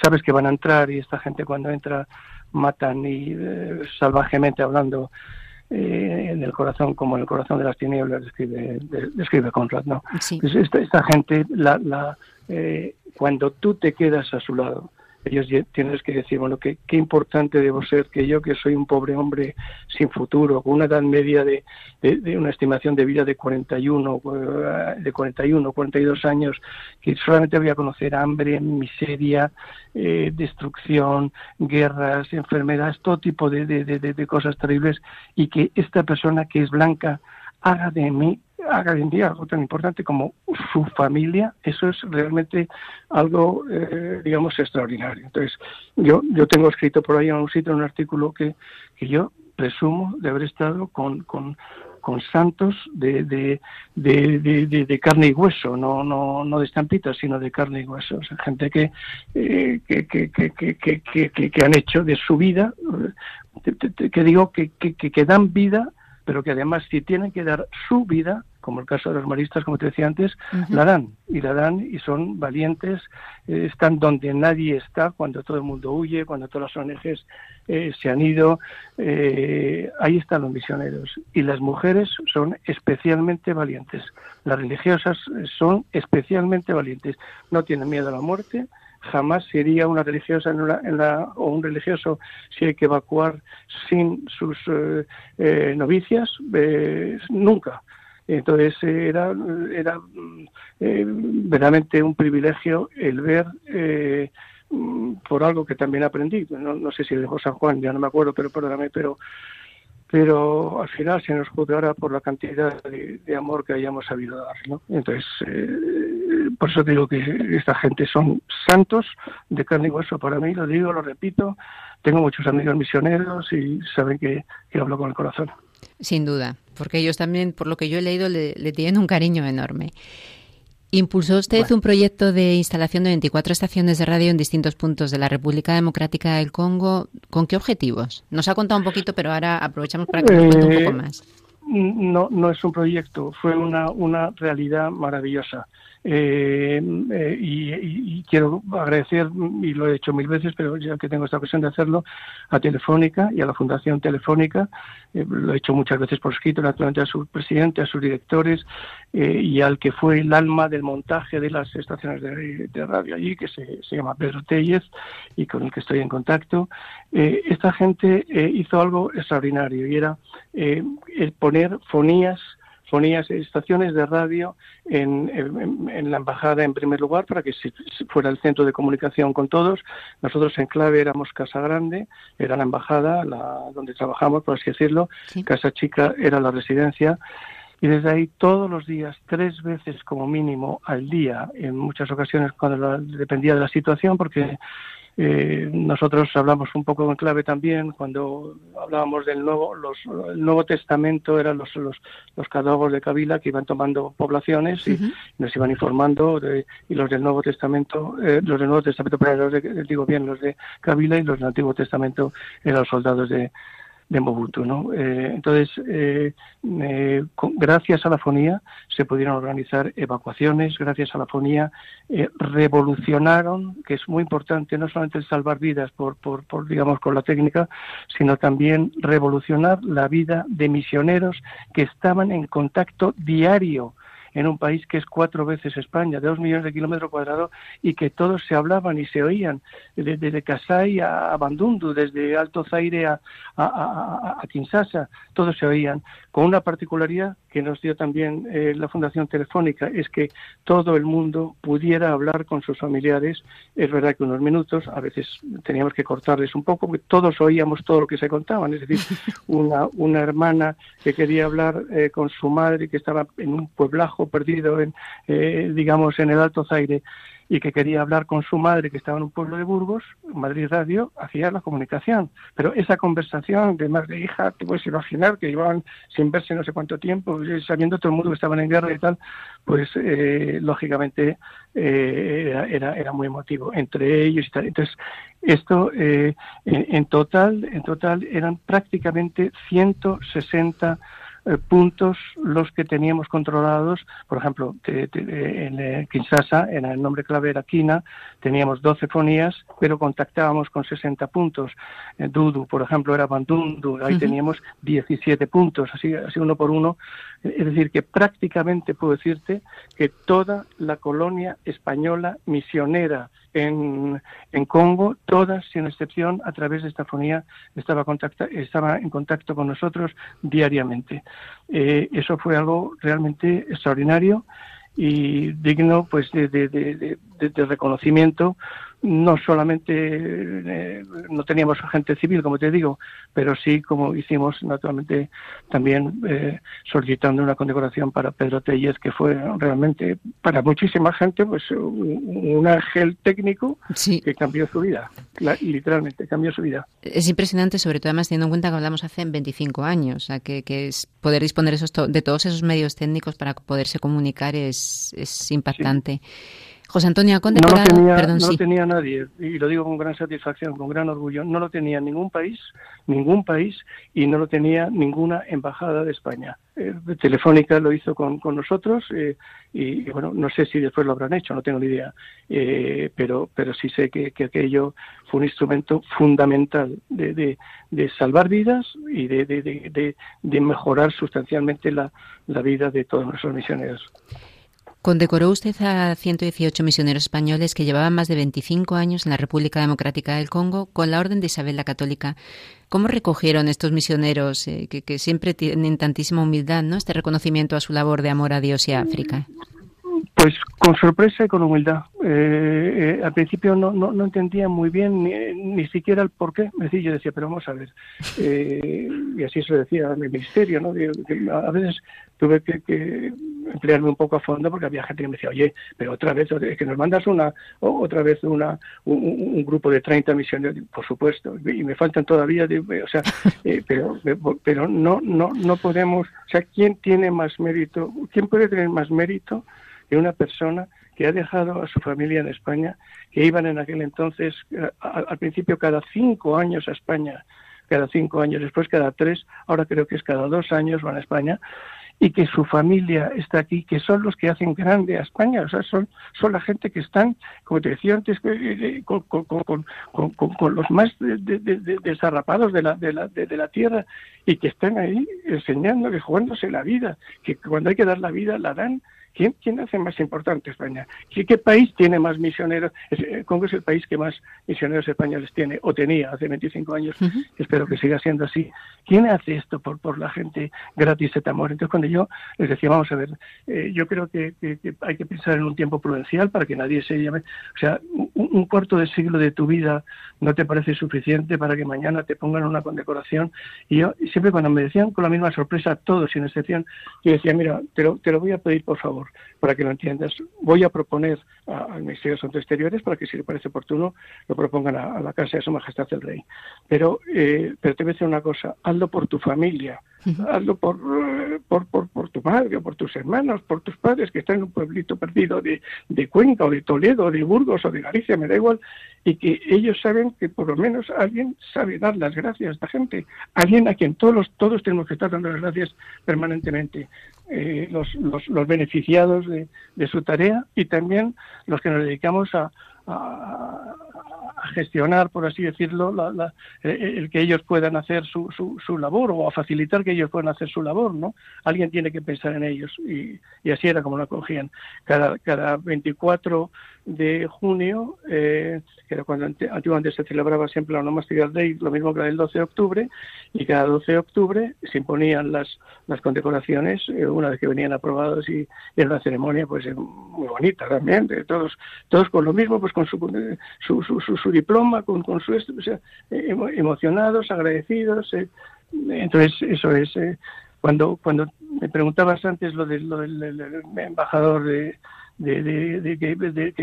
sabes que van a entrar y esta gente cuando entra matan y eh, salvajemente hablando eh, en el corazón como en el corazón de las tinieblas describe, describe Conrad, ¿no? Pues esta, esta, gente, la, la, eh, cuando tú te quedas a su lado, ellos tienes que decir, bueno, qué, qué importante debo ser que yo, que soy un pobre hombre sin futuro, con una edad media de, de, una estimación de vida de 41, eh, de 41, 42 años, que solamente voy a conocer hambre, miseria, eh, destrucción, guerras, enfermedades, todo tipo de, de cosas terribles, y que esta persona que es blanca haga de mí haga en día algo tan importante como su familia, eso es realmente algo, eh, digamos, extraordinario. Entonces, yo, yo tengo escrito por ahí en un sitio un artículo que, que yo presumo de haber estado con, con, con santos de, de, de, de, carne y hueso, no, no, no de estampitas, sino de carne y hueso. O sea, gente que, eh, que, que, que, que, han hecho de su vida, eh, que digo que, que dan vida pero que además si tienen que dar su vida, como el caso de los maristas, como te decía antes, la dan, y la dan y son valientes, eh, están donde nadie está, cuando todo el mundo huye, cuando todas las ONGs eh, se han ido, eh, ahí están los misioneros. Y las mujeres son especialmente valientes, las religiosas son especialmente valientes, no tienen miedo a la muerte, jamás sería una religiosa en la, o un religioso si hay que evacuar sin sus eh, eh, novicias, eh, nunca. Entonces era, era verdaderamente un privilegio el ver por algo que también aprendí, no, no sé si dejó San Juan, ya no me acuerdo, pero perdóname, pero al final se nos juzgará por la cantidad de, amor que hayamos sabido dar. Entonces, eh, por eso digo que esta gente son santos de carne y hueso para mí, lo digo, lo repito, tengo muchos amigos misioneros y saben que, hablo con el corazón. Sin duda, porque ellos también, por lo que yo he leído, le tienen un cariño enorme. Impulsó usted un proyecto de instalación de 24 estaciones de radio en distintos puntos de la República Democrática del Congo. ¿Con qué objetivos? Nos ha contado un poquito, pero ahora aprovechamos para que nos cuente un poco eh, más. No, no es un proyecto, fue una, una realidad maravillosa. Eh, eh, y, quiero agradecer, y lo he hecho mil veces, pero ya que tengo esta ocasión de hacerlo, a Telefónica y a la Fundación Telefónica, lo he hecho muchas veces por escrito, naturalmente a su presidente, a sus directores y al que fue el alma del montaje de las estaciones de, radio allí, que se, se, llama Pedro Tellez y con el que estoy en contacto. esta gente hizo algo extraordinario y era el poner fonías fonías estaciones de radio en, la embajada en primer lugar para que fuera el centro de comunicación con todos. Nosotros en clave éramos Casa Grande, era la embajada la, donde trabajamos, por así decirlo. Casa Chica era la residencia. Y desde ahí todos los días, tres veces como mínimo al día, en muchas ocasiones cuando dependía de la situación, porque eh, nosotros hablamos un poco en clave también cuando hablábamos del nuevo, los, el Nuevo Testamento eran los, los, los cadálogos de Kabila que iban tomando poblaciones y nos iban informando y los del Nuevo Testamento, eh, los del Nuevo Testamento, pero los digo bien, los de Kabila y los del Antiguo Testamento eran los soldados de, de Mobutu. ¿no? Eh, entonces, eh, eh, gracias a la fonía se pudieron organizar evacuaciones, gracias a la fonía revolucionaron, que es muy importante, no solamente salvar vidas por, por, por, digamos, con la técnica, sino también revolucionar la vida de misioneros que estaban en contacto diario en un país que es cuatro veces España, de dos millones de kilómetros cuadrados, y que todos se hablaban y se oían, desde, de Kasai a Bandundu, desde Alto Zaire a, a, a, Kinshasa, todos se oían, con una particularidad que nos dio también eh, la Fundación Telefónica, es que todo el mundo pudiera hablar con sus familiares, es verdad que unos minutos, a veces teníamos que cortarles un poco, porque todos oíamos todo lo que se contaban, es decir, una, una hermana que quería hablar eh, con su madre que estaba en un pueblajo perdido en, eh, digamos, en el Alto Zaire y que quería hablar con su madre que estaba en un pueblo de Burgos, Madrid Radio hacía la comunicación. Pero esa conversación de madre e hija, te puedes imaginar que llevaban sin verse no sé cuánto tiempo, eh, sabiendo todo el mundo que estaban en guerra y tal, pues eh, lógicamente era, era, muy emotivo entre ellos y tal. Entonces, esto en, en, total, en total eran prácticamente 160 eh, puntos los que teníamos controlados. Por ejemplo, en eh, Kinshasa, en el nombre clave era Kina, teníamos 12 fonías, pero contactábamos con 60 puntos. En Dudu, por ejemplo, era Bandundu, ahí teníamos 17 puntos, así, así uno por uno. Es decir, que prácticamente puedo decirte que toda la colonia española misionera en, en Congo, todas, sin excepción, a través de esta fonía, estaba, estaba en contacto con nosotros diariamente. Eh, eso fue algo realmente extraordinario y digno pues de reconocimiento no solamente eh, no teníamos gente civil, como te digo, pero sí, como hicimos naturalmente también eh, solicitando una condecoración para Pedro Tellez, que fue realmente para muchísima gente pues un, ángel técnico que cambió su vida, literalmente cambió su vida. Es impresionante, sobre todo además teniendo en cuenta que hablamos hace 25 años, o sea, que, que es poder disponer esos de todos esos medios técnicos para poderse comunicar es, es impactante. José Antonio Conde no lo tenía, no lo tenía nadie, y lo digo con gran satisfacción, con gran orgullo, no lo tenía ningún país, ningún país, y no lo tenía ninguna embajada de España. Eh, Telefónica lo hizo con, con nosotros, eh, y, bueno, no sé si después lo habrán hecho, no tengo ni idea, eh, pero, pero sí sé que, que, aquello fue un instrumento fundamental de, de, de salvar vidas y de, de, de mejorar sustancialmente la, la vida de todos nuestros misioneros. Condecoró usted a 118 misioneros españoles que llevaban más de 25 años en la República Democrática del Congo con la Orden de Isabel la Católica. ¿Cómo recogieron estos misioneros eh, que, siempre tienen tantísima humildad, ¿no? este reconocimiento a su labor de amor a Dios y a África? Pues con sorpresa y con humildad. Eh, eh, al principio no, no, no, entendía muy bien ni, ni, siquiera el por qué. yo decía, pero vamos a ver. Eh, y así se lo decía mi ministerio, ¿no? a veces tuve que, emplearme un poco a fondo porque había gente que me decía, oye, pero otra vez, es que nos mandas una, otra vez una, un, grupo de 30 misiones, por supuesto, y me faltan todavía, o sea, pero, pero no, no, no podemos, o sea, ¿quién tiene más mérito? ¿Quién puede tener más mérito? De una persona que ha dejado a su familia en España, que iban en aquel entonces, eh, al principio cada cinco años a España, cada cinco años, después cada tres, ahora creo que es cada dos años van a España, y que su familia está aquí, que son los que hacen grande a España, o sea, son, son la gente que están, como te decía antes, con, con, los más desarrapados de la, de, la, de, la tierra y que están ahí enseñando, que jugándose la vida, que cuando hay que dar la vida la dan ¿Quién, ¿Quién, hace más importante España? ¿Qué, ¿Qué, país tiene más misioneros? Eh, Congo es el país que más misioneros españoles tiene, o tenía hace 25 años, espero que siga siendo así. ¿Quién hace esto por, por la gente gratis de Tamor? Entonces, cuando yo les decía, vamos a ver, eh, yo creo que, hay que pensar en un tiempo prudencial para que nadie se llame. O sea, un, cuarto de siglo de tu vida no te parece suficiente para que mañana te pongan una condecoración. Y yo, siempre cuando me decían con la misma sorpresa, todos sin excepción, yo decía, mira, te lo, te lo voy a pedir por favor para que lo entiendas. Voy a proponer al Ministerio de Asuntos Exteriores para que, si le parece oportuno, lo propongan a, la Casa de Su Majestad el Rey. Pero, eh, pero te voy a decir una cosa, hazlo por tu familia, hazlo por, por, por, por, tu madre, por tus hermanos, por tus padres que están en un pueblito perdido de, de Cuenca o de Toledo o de Burgos o de Galicia, me da igual, y que ellos saben que por lo menos alguien sabe dar las gracias a esta gente, alguien a quien todos, todos tenemos que estar dando las gracias permanentemente. Eh, los, los, los, beneficiados de, de, su tarea y también los que nos dedicamos a, a, gestionar, por así decirlo, el que ellos puedan hacer su, su, labor o a facilitar que ellos puedan hacer su labor, ¿no? Alguien tiene que pensar en ellos y, y así era como lo acogían. Cada, cada 24 de junio, eh, que era cuando antiguamente se celebraba siempre la Onomastical Day, lo mismo que el 12 de octubre, y cada 12 de octubre se imponían las, las condecoraciones, eh, una vez que venían aprobados y, era una ceremonia pues eh, muy bonita también, de todos, todos con lo mismo, pues con su, su, su, su, diploma, con, con su sea, emocionados, agradecidos. entonces, eso es. cuando, cuando me preguntabas antes lo, de, lo del embajador de de,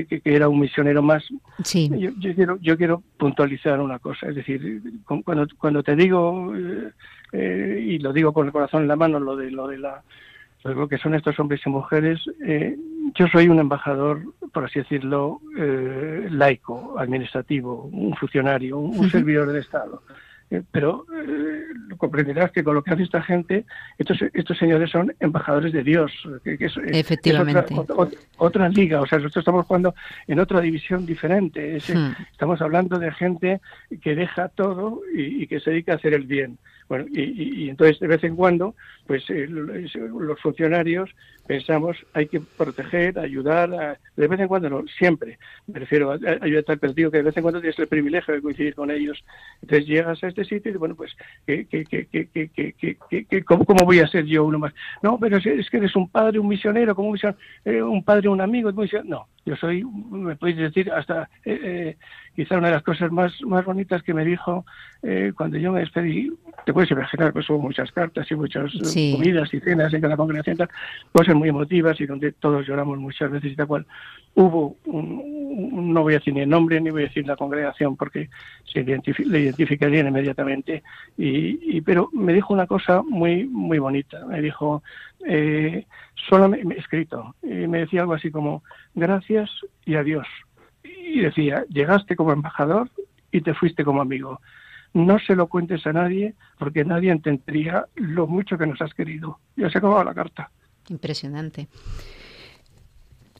que, era un misionero más. Sí. Yo, quiero, yo quiero puntualizar una cosa, es decir, cuando, cuando te digo, eh, eh, y lo digo con el corazón en la mano, lo de, lo de la, lo que son estos hombres y mujeres, eh, yo soy un embajador, por así decirlo, laico, administrativo, un funcionario, un, servidor del Estado. Eh, pero eh, comprenderás que con lo que hace esta gente, estos, estos señores son embajadores de Dios, que, es, Efectivamente. otra, liga, o sea, nosotros estamos jugando en otra división diferente. Hmm. Estamos hablando de gente que deja todo y, que se dedica a hacer el bien. Bueno, y, entonces de vez en cuando, pues eh, los funcionarios pensamos hay que proteger, ayudar, de vez en cuando no, siempre, me refiero a, ayudar, pero digo que de vez en cuando tienes el privilegio de coincidir con ellos. Entonces llegas a este sitio y bueno, pues, ¿qué, qué, qué, cómo, cómo, voy a ser yo uno más? No, pero es que eres un padre, un misionero, como un, eh, un padre, un amigo, no, yo soy, me podéis decir, hasta eh, eh, quizá una de las cosas más, más bonitas que me dijo eh, cuando yo me despedí, te puedes imaginar, pues hubo muchas cartas y muchas comidas y cenas en cada congregación, cosas muy emotivas y donde todos lloramos muchas veces y tal cual. Hubo, un, no voy a decir ni el nombre ni voy a decir la congregación porque se le identificarían inmediatamente, y, pero me dijo una cosa muy, muy bonita, me dijo, eh, solo me, escrito, y me decía algo así como, gracias y adiós. Y decía, llegaste como embajador y te fuiste como amigo. No se lo cuentes a nadie porque nadie entendería lo mucho que nos has querido. Ya se acababa la carta. Impresionante.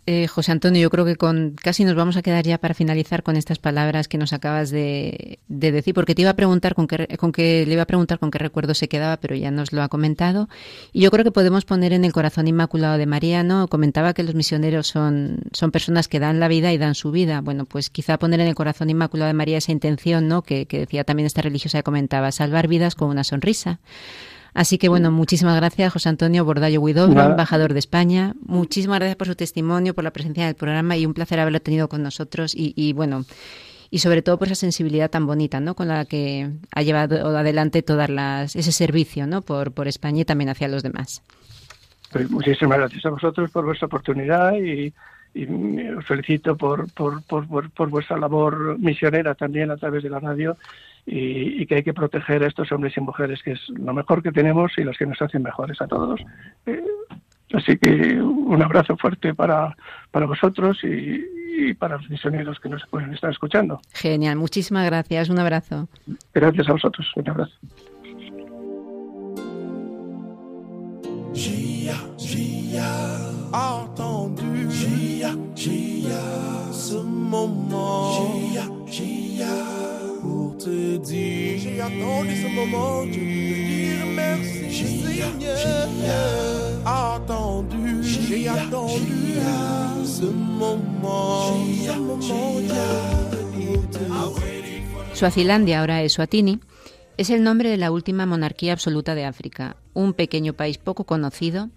Eh, José Antonio, yo creo que con casi nos vamos a quedar ya para finalizar con estas palabras que nos acabas de, decir, porque te iba a preguntar con qué, con qué le iba a preguntar con qué recuerdo se quedaba, pero ya nos lo ha comentado. Y yo creo que podemos poner en el corazón inmaculado de María, ¿no? Comentaba que los misioneros son, son personas que dan la vida y dan su vida. Bueno, pues quizá poner en el corazón inmaculado de María esa intención, ¿no? Que, que decía también esta religiosa que comentaba, salvar vidas con una sonrisa. Así que bueno, muchísimas gracias José Antonio Bordallo Huidobro, embajador de España. Muchísimas gracias por su testimonio, por la presencia en el programa y un placer haberlo tenido con nosotros y, bueno, y sobre todo por esa sensibilidad tan bonita, ¿no? Con la que ha llevado adelante todas las ese servicio, ¿no? Por, por España y también hacia los demás. Pues muchísimas gracias a vosotros por vuestra oportunidad y, os felicito por, por, por, por vuestra labor misionera también a través de la radio y, que hay que proteger a estos hombres y mujeres, que es lo mejor que tenemos y los que nos hacen mejores a todos. Eh, así que un abrazo fuerte para, para vosotros y, para los misioneros que nos pueden estar escuchando. Genial, muchísimas gracias, un abrazo. Gracias a vosotros, un abrazo. ce moment. Pour te dire, j'ai attendu ce moment, de dire merci, Seigneur. Attendu, j'ai attendu ce moment. Ce moment, Suazilandia, ahora Eswatini, es el nombre de la última monarquía absoluta de África, un pequeño país poco conocido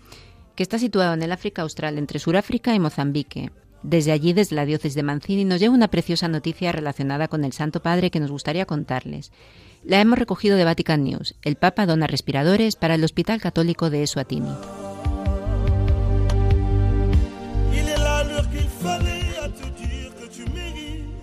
que está situado en el África Austral entre Suráfrica y Mozambique. Desde allí, desde la diócesis de Mancini, nos llega una preciosa noticia relacionada con el Santo Padre que nos gustaría contarles. La hemos recogido de Vatican News. El Papa dona respiradores para el Hospital Católico de Eswatini.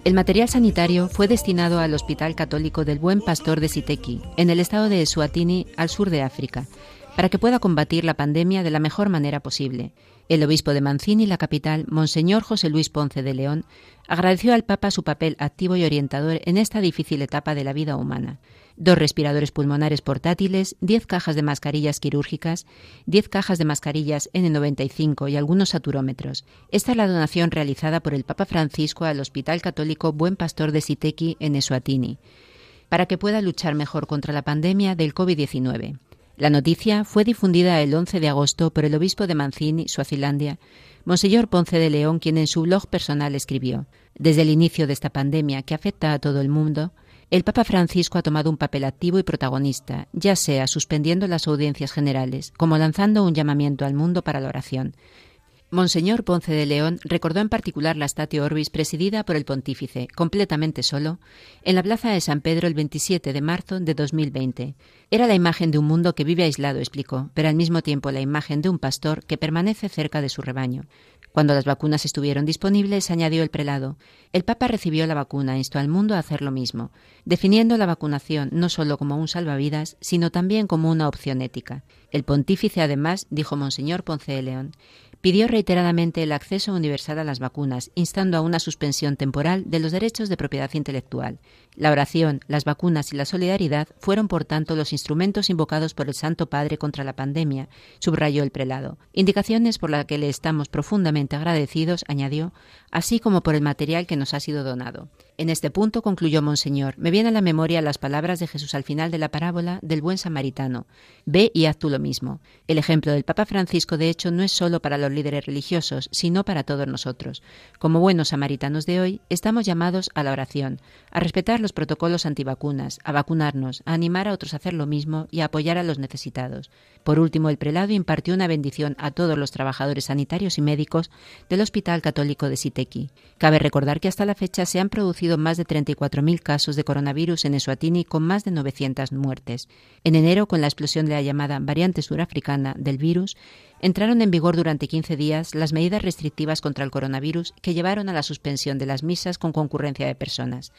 El material sanitario fue destinado al Hospital Católico del Buen Pastor de Siteki, en el estado de Eswatini, al sur de África, para que pueda combatir la pandemia de la mejor manera posible. El obispo de Mancini, la capital, Monseñor José Luis Ponce de León, agradeció al Papa su papel activo y orientador en esta difícil etapa de la vida humana dos respiradores pulmonares portátiles, 10 cajas de mascarillas quirúrgicas, 10 cajas de mascarillas N95 y algunos saturómetros. Esta es la donación realizada por el Papa Francisco al Hospital Católico Buen Pastor de Siteki en Eswatini, para que pueda luchar mejor contra la pandemia del COVID-19. La noticia fue difundida el 11 de agosto por el obispo de Mancini, Suazilandia, Monseñor Ponce de León, quien en su blog personal escribió: Desde el inicio de esta pandemia que afecta a todo el mundo, el Papa Francisco ha tomado un papel activo y protagonista, ya sea suspendiendo las audiencias generales, como lanzando un llamamiento al mundo para la oración. Monseñor Ponce de León recordó en particular la Statio Orbis presidida por el pontífice, completamente solo, en la plaza de San Pedro el 27 de marzo de 2020. Era la imagen de un mundo que vive aislado, explicó, pero al mismo tiempo la imagen de un pastor que permanece cerca de su rebaño. Cuando las vacunas estuvieron disponibles, añadió el prelado, el Papa recibió la vacuna e instó al mundo a hacer lo mismo, definiendo la vacunación no solo como un salvavidas, sino también como una opción ética. El pontífice, además, dijo Monseñor Ponce de León, pidió reiteradamente el acceso universal a las vacunas, instando a una suspensión temporal de los derechos de propiedad intelectual. La oración, las vacunas y la solidaridad fueron, por tanto, los instrumentos invocados por el Santo Padre contra la pandemia, subrayó el prelado. Indicaciones por las que le estamos profundamente agradecidos, añadió, así como por el material que nos ha sido donado. En este punto, concluyó Monseñor, me viene a la memoria las palabras de Jesús al final de la parábola del buen samaritano. Ve y haz tú lo mismo. El ejemplo del Papa Francisco, de hecho, no es solo para los líderes religiosos, sino para todos nosotros. Como buenos samaritanos de hoy, estamos llamados a la oración, a respetar los protocolos antivacunas, a vacunarnos, a animar a otros a hacer lo mismo y a apoyar a los necesitados. Por último, el prelado impartió una bendición a todos los trabajadores sanitarios y médicos del Hospital Católico de Siteki. Cabe recordar que hasta la fecha se han producido más de 34.000 casos de coronavirus en Eswatini con más de 900 muertes. En enero, con la explosión de la llamada variante surafricana del virus, entraron en vigor durante 15 días las medidas restrictivas contra el coronavirus que llevaron a la suspensión de las misas con concurrencia de personas.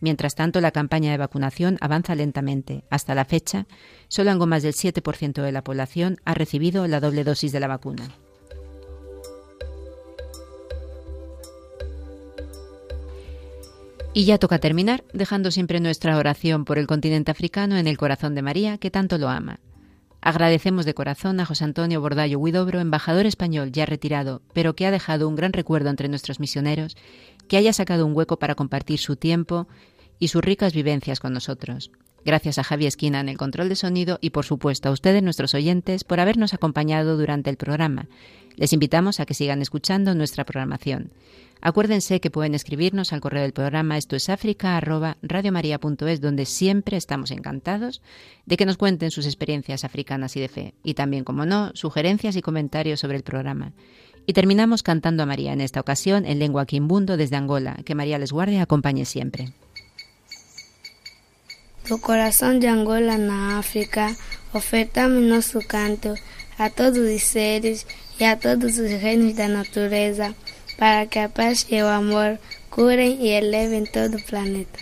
Mientras tanto, la campaña de vacunación avanza lentamente. Hasta la fecha, solo algo más del 7% de la población ha recibido la doble dosis de la vacuna. Y ya toca terminar, dejando siempre nuestra oración por el continente africano en el corazón de María, que tanto lo ama. Agradecemos de corazón a José Antonio Bordallo Huidobro, embajador español ya retirado, pero que ha dejado un gran recuerdo entre nuestros misioneros, que haya sacado un hueco para compartir su tiempo y sus ricas vivencias con nosotros. Gracias a Javi Esquina en el control de sonido y por supuesto a ustedes, nuestros oyentes, por habernos acompañado durante el programa. Les invitamos a que sigan escuchando nuestra programación. Acuérdense que pueden escribirnos al correo del programa esto es África donde siempre estamos encantados de que nos cuenten sus experiencias africanas y de fe, y también, como no, sugerencias y comentarios sobre el programa. Y terminamos cantando a María, en esta ocasión en lengua quimbundo desde Angola. Que María les guarde y acompañe siempre. Tu corazón de Angola na África, ofertamos nuestro canto a todos los seres y a todos los reinos la naturaleza, para que a paz y el amor curen y eleven todo el planeta.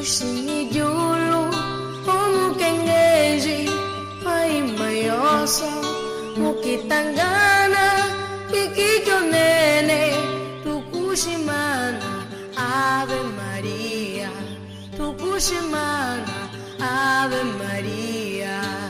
bersini dulu Mungkin geji Hai mayoso Mukitanggana Kikiko nene Tukushimana Ave Maria Tukushimana Ave Maria.